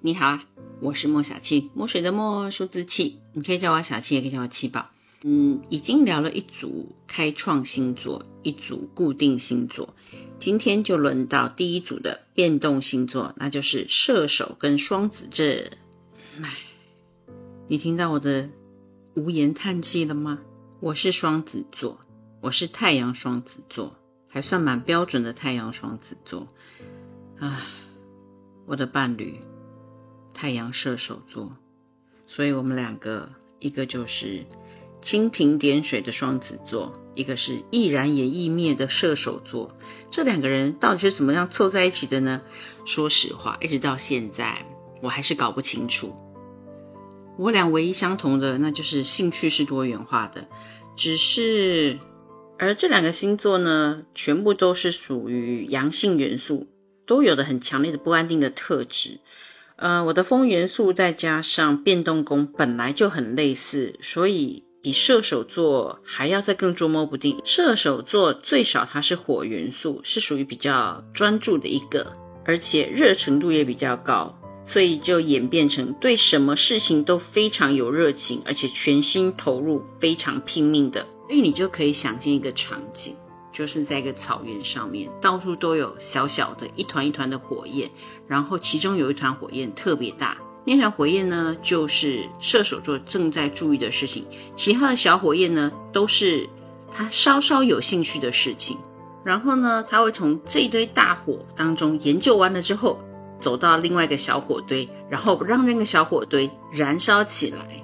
你好啊，我是莫小七，墨水的墨，数字七，你可以叫我小七，也可以叫我七宝。嗯，已经聊了一组开创星座，一组固定星座，今天就轮到第一组的变动星座，那就是射手跟双子这。唉，你听到我的无言叹气了吗？我是双子座，我是太阳双子座，还算蛮标准的太阳双子座。唉，我的伴侣。太阳射手座，所以我们两个，一个就是蜻蜓点水的双子座，一个是易燃也易灭的射手座。这两个人到底是怎么样凑在一起的呢？说实话，一直到现在，我还是搞不清楚。我俩唯一相同的，那就是兴趣是多元化的。只是，而这两个星座呢，全部都是属于阳性元素，都有的很强烈的不安定的特质。呃，我的风元素再加上变动宫本来就很类似，所以比射手座还要再更捉摸不定。射手座最少它是火元素，是属于比较专注的一个，而且热程度也比较高，所以就演变成对什么事情都非常有热情，而且全心投入，非常拼命的。所以你就可以想见一个场景。就是在一个草原上面，到处都有小小的一团一团的火焰，然后其中有一团火焰特别大，那团火焰呢，就是射手座正在注意的事情，其他的小火焰呢，都是他稍稍有兴趣的事情。然后呢，他会从这一堆大火当中研究完了之后，走到另外一个小火堆，然后让那个小火堆燃烧起来，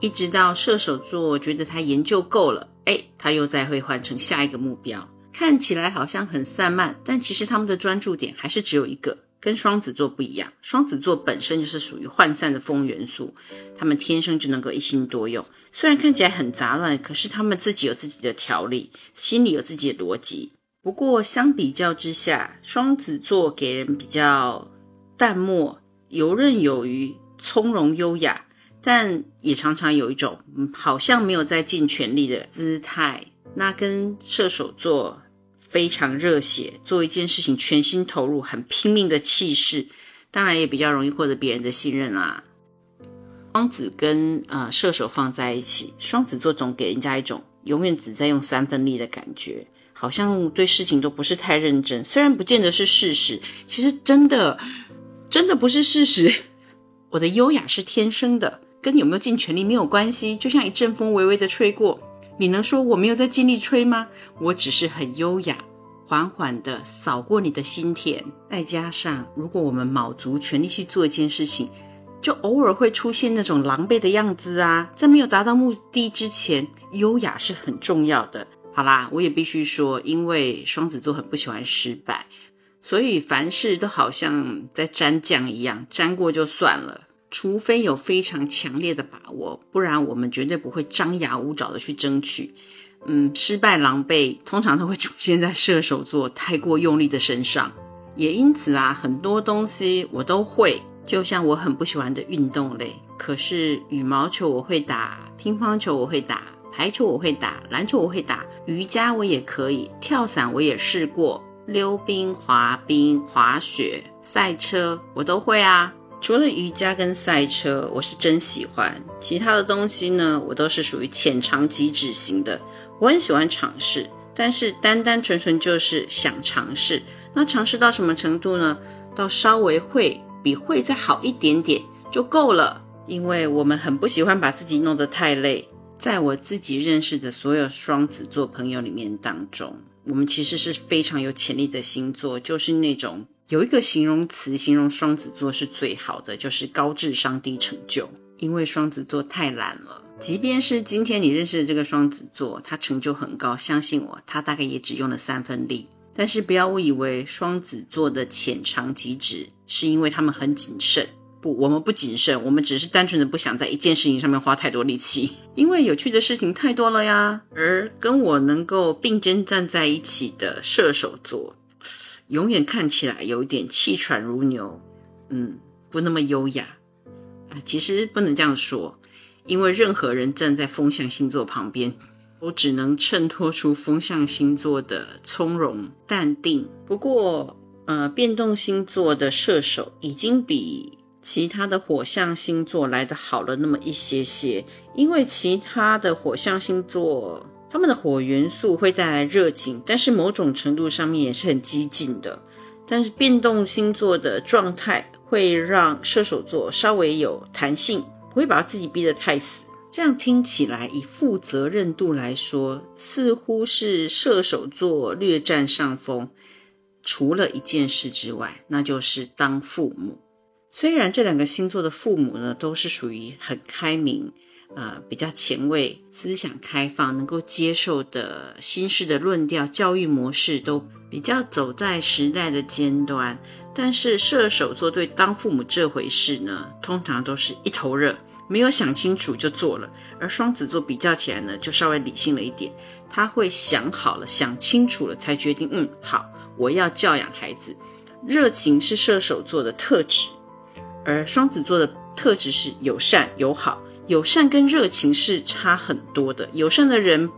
一直到射手座觉得他研究够了，哎，他又再会换成下一个目标。看起来好像很散漫，但其实他们的专注点还是只有一个，跟双子座不一样。双子座本身就是属于涣散的风元素，他们天生就能够一心多用。虽然看起来很杂乱，可是他们自己有自己的条理，心里有自己的逻辑。不过相比较之下，双子座给人比较淡漠、游刃有余、从容优雅，但也常常有一种好像没有在尽全力的姿态。那跟射手座。非常热血，做一件事情全心投入、很拼命的气势，当然也比较容易获得别人的信任啦。双子跟呃射手放在一起，双子座总给人家一种永远只在用三分力的感觉，好像对事情都不是太认真。虽然不见得是事实，其实真的真的不是事实。我的优雅是天生的，跟有没有尽全力没有关系。就像一阵风微微的吹过。你能说我没有在尽力吹吗？我只是很优雅，缓缓的扫过你的心田。再加上，如果我们卯足全力去做一件事情，就偶尔会出现那种狼狈的样子啊。在没有达到目的之前，优雅是很重要的。好啦，我也必须说，因为双子座很不喜欢失败，所以凡事都好像在沾酱一样，沾过就算了。除非有非常强烈的把握，不然我们绝对不会张牙舞爪的去争取。嗯，失败狼狈通常都会出现在射手座太过用力的身上。也因此啊，很多东西我都会，就像我很不喜欢的运动类，可是羽毛球我会打，乒乓球我会打，排球我会打，篮球我会打，瑜伽我也可以，跳伞我也试过，溜冰、滑冰、滑雪、赛车我都会啊。除了瑜伽跟赛车，我是真喜欢。其他的东西呢，我都是属于浅尝即止型的。我很喜欢尝试，但是单单纯纯就是想尝试。那尝试到什么程度呢？到稍微会比会再好一点点就够了。因为我们很不喜欢把自己弄得太累。在我自己认识的所有双子座朋友里面当中，我们其实是非常有潜力的星座，就是那种。有一个形容词形容双子座是最好的，就是高智商低成就。因为双子座太懒了，即便是今天你认识的这个双子座，他成就很高，相信我，他大概也只用了三分力。但是不要误以为双子座的浅尝即止是因为他们很谨慎，不，我们不谨慎，我们只是单纯的不想在一件事情上面花太多力气，因为有趣的事情太多了呀。而跟我能够并肩站在一起的射手座。永远看起来有点气喘如牛，嗯，不那么优雅啊。其实不能这样说，因为任何人站在风象星座旁边，都只能衬托出风象星座的从容淡定。不过，呃，变动星座的射手已经比其他的火象星座来的好了那么一些些，因为其他的火象星座，他们的火元素会带来热情，但是某种程度上面也是很激进的。但是变动星座的状态会让射手座稍微有弹性，不会把自己逼得太死。这样听起来，以负责任度来说，似乎是射手座略占上风。除了一件事之外，那就是当父母。虽然这两个星座的父母呢，都是属于很开明，呃，比较前卫、思想开放、能够接受的新式的论调、教育模式，都比较走在时代的尖端。但是射手座对当父母这回事呢，通常都是一头热，没有想清楚就做了。而双子座比较起来呢，就稍微理性了一点，他会想好了、想清楚了才决定，嗯，好，我要教养孩子。热情是射手座的特质。而双子座的特质是友善友好，友善跟热情是差很多的。友善的人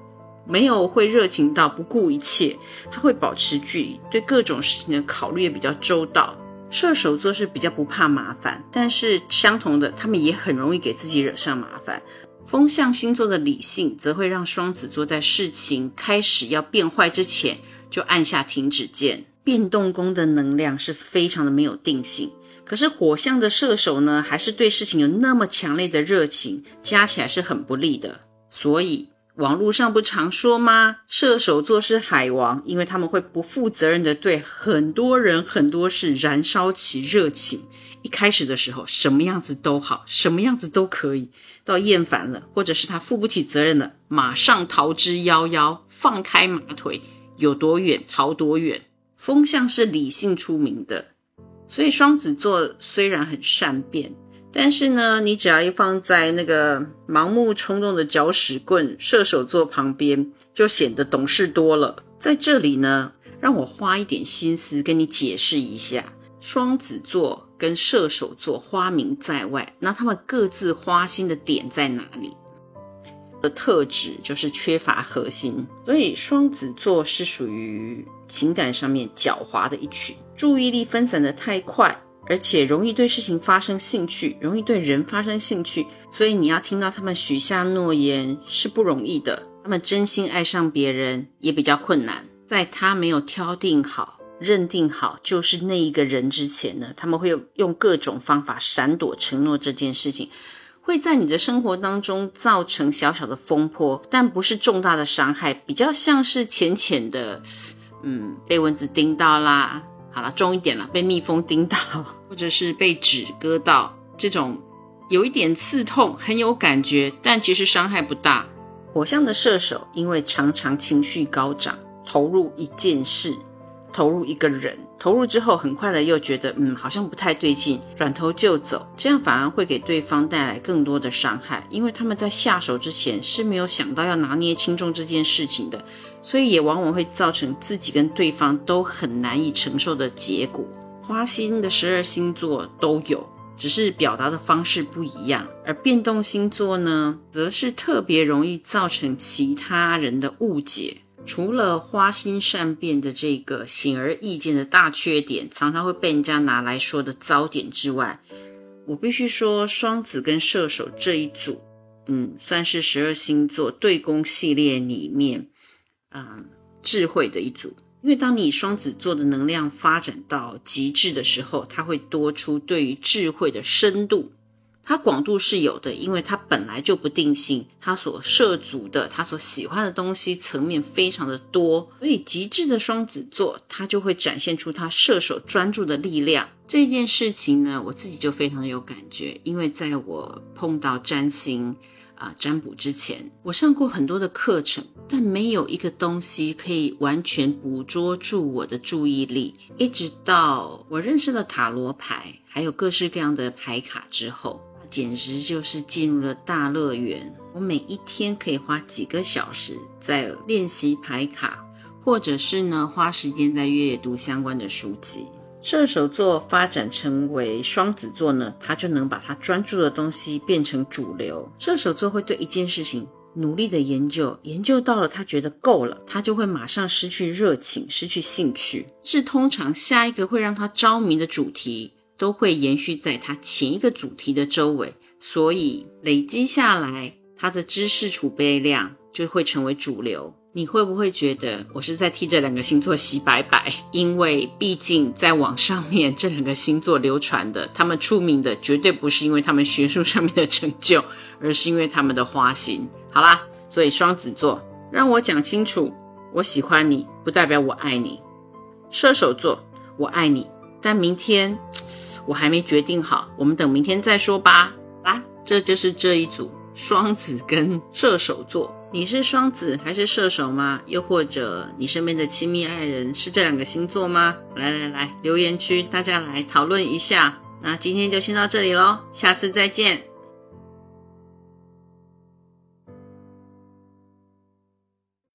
没有会热情到不顾一切，他会保持距离，对各种事情的考虑也比较周到。射手座是比较不怕麻烦，但是相同的，他们也很容易给自己惹上麻烦。风象星座的理性则会让双子座在事情开始要变坏之前就按下停止键。变动宫的能量是非常的没有定性。可是火象的射手呢，还是对事情有那么强烈的热情，加起来是很不利的。所以网络上不常说吗？射手座是海王，因为他们会不负责任的对很多人、很多事燃烧起热情。一开始的时候，什么样子都好，什么样子都可以。到厌烦了，或者是他负不起责任了，马上逃之夭夭，放开马腿，有多远逃多远。风象是理性出名的。所以双子座虽然很善变，但是呢，你只要一放在那个盲目冲动的搅屎棍射手座旁边，就显得懂事多了。在这里呢，让我花一点心思跟你解释一下，双子座跟射手座花名在外，那他们各自花心的点在哪里？的特质就是缺乏核心，所以双子座是属于情感上面狡猾的一群，注意力分散的太快，而且容易对事情发生兴趣，容易对人发生兴趣，所以你要听到他们许下诺言是不容易的，他们真心爱上别人也比较困难，在他没有挑定好、认定好就是那一个人之前呢，他们会用各种方法闪躲承诺这件事情。会在你的生活当中造成小小的风波，但不是重大的伤害，比较像是浅浅的，嗯，被蚊子叮到啦，好了，重一点了，被蜜蜂叮到，或者是被纸割到，这种有一点刺痛，很有感觉，但其实伤害不大。火象的射手因为常常情绪高涨，投入一件事，投入一个人。投入之后，很快的又觉得，嗯，好像不太对劲，转头就走，这样反而会给对方带来更多的伤害，因为他们在下手之前是没有想到要拿捏轻重这件事情的，所以也往往会造成自己跟对方都很难以承受的结果。花心的十二星座都有，只是表达的方式不一样，而变动星座呢，则是特别容易造成其他人的误解。除了花心善变的这个显而易见的大缺点，常常会被人家拿来说的糟点之外，我必须说，双子跟射手这一组，嗯，算是十二星座对宫系列里面，嗯，智慧的一组。因为当你双子座的能量发展到极致的时候，它会多出对于智慧的深度。它广度是有的，因为它本来就不定性，它所涉足的、它所喜欢的东西层面非常的多，所以极致的双子座，它就会展现出它射手专注的力量。这件事情呢，我自己就非常的有感觉，因为在我碰到占星啊占卜之前，我上过很多的课程，但没有一个东西可以完全捕捉住我的注意力，一直到我认识了塔罗牌，还有各式各样的牌卡之后。简直就是进入了大乐园。我每一天可以花几个小时在练习牌卡，或者是呢花时间在阅读相关的书籍。射手座发展成为双子座呢，他就能把他专注的东西变成主流。射手座会对一件事情努力的研究，研究到了他觉得够了，他就会马上失去热情，失去兴趣。是通常下一个会让他着迷的主题。都会延续在它前一个主题的周围，所以累积下来，它的知识储备量就会成为主流。你会不会觉得我是在替这两个星座洗白白？因为毕竟在网上面这两个星座流传的，他们出名的绝对不是因为他们学术上面的成就，而是因为他们的花心。好啦，所以双子座，让我讲清楚，我喜欢你不代表我爱你。射手座，我爱你，但明天我还没决定好，我们等明天再说吧。来，这就是这一组双子跟射手座。你是双子还是射手吗？又或者你身边的亲密爱人是这两个星座吗？来来来，留言区大家来讨论一下。那今天就先到这里喽，下次再见。